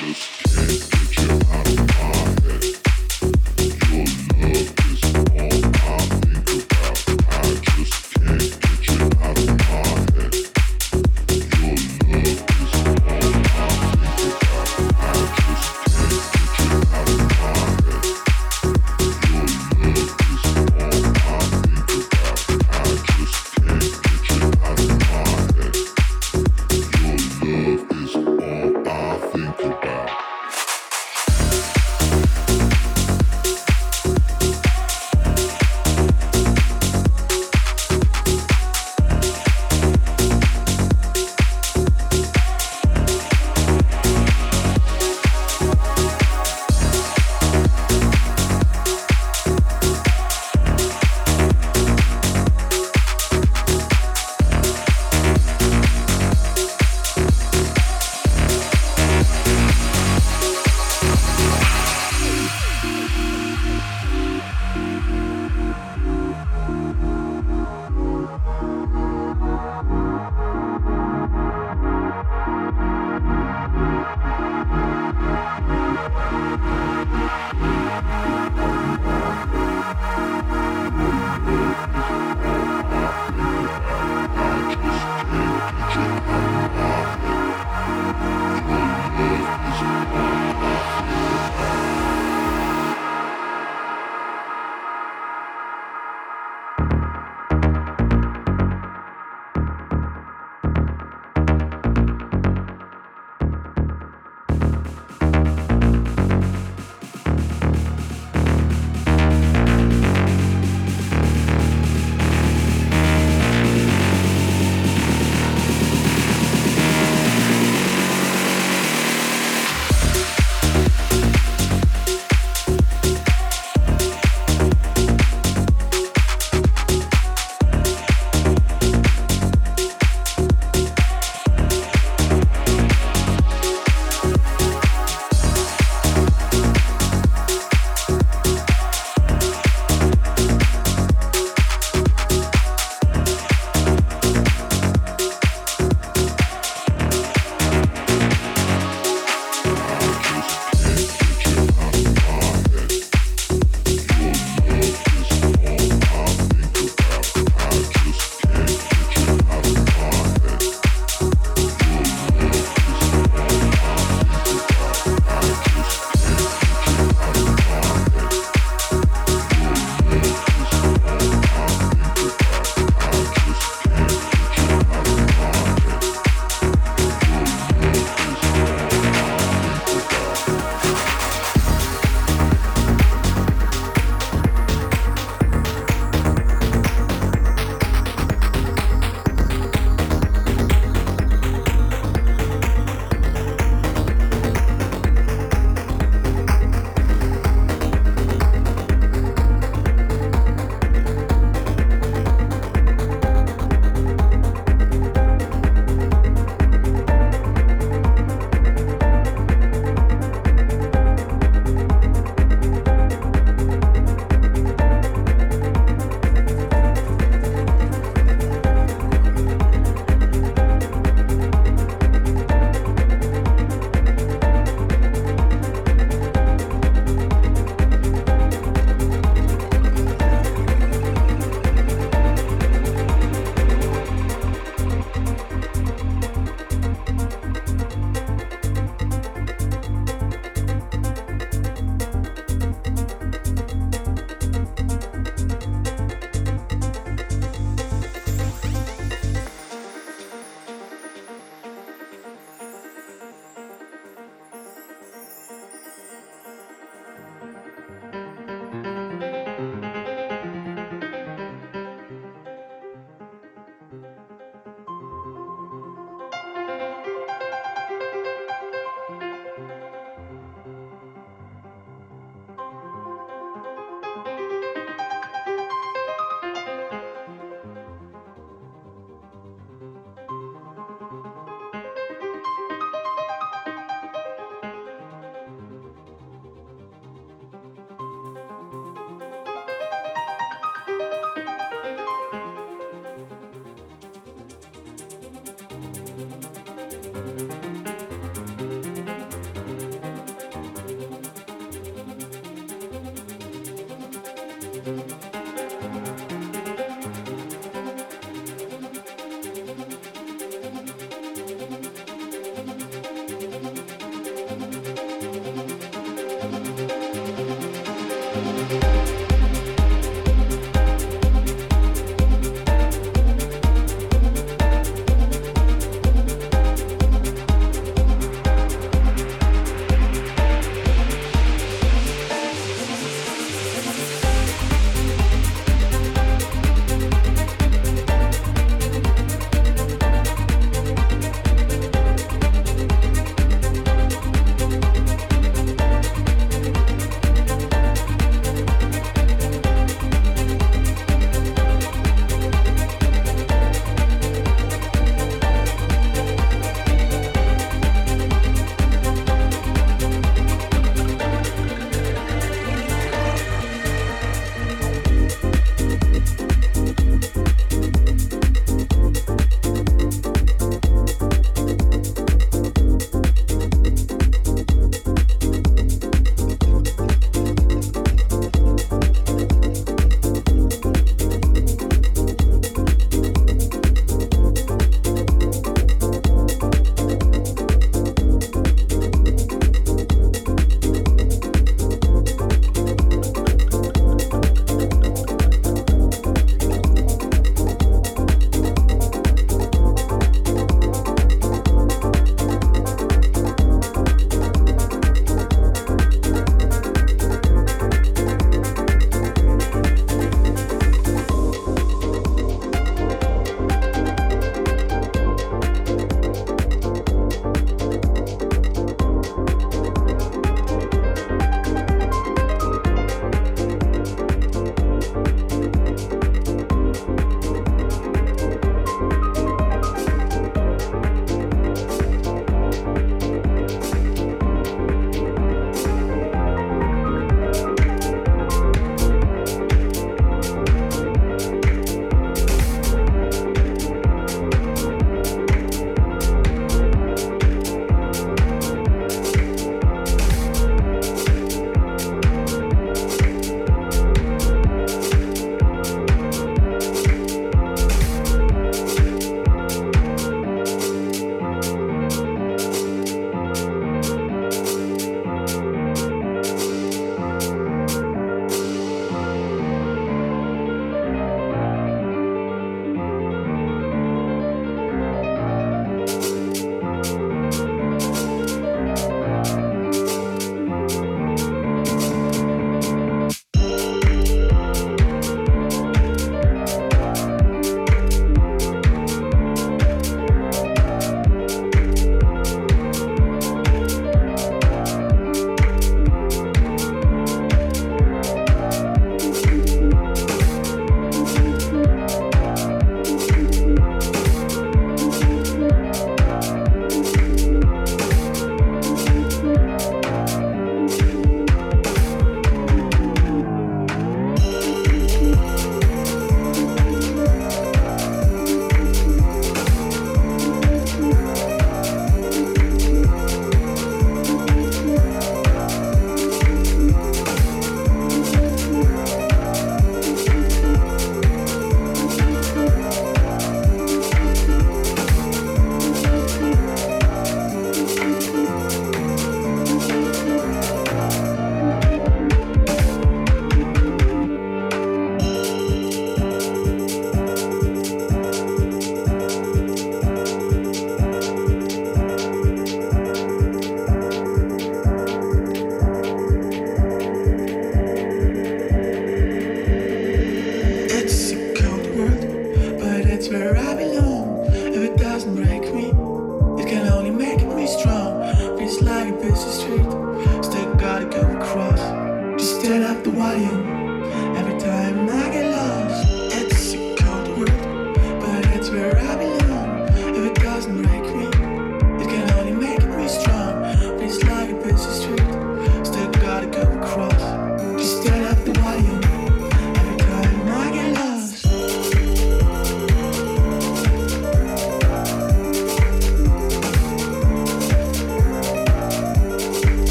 just can't get you out of my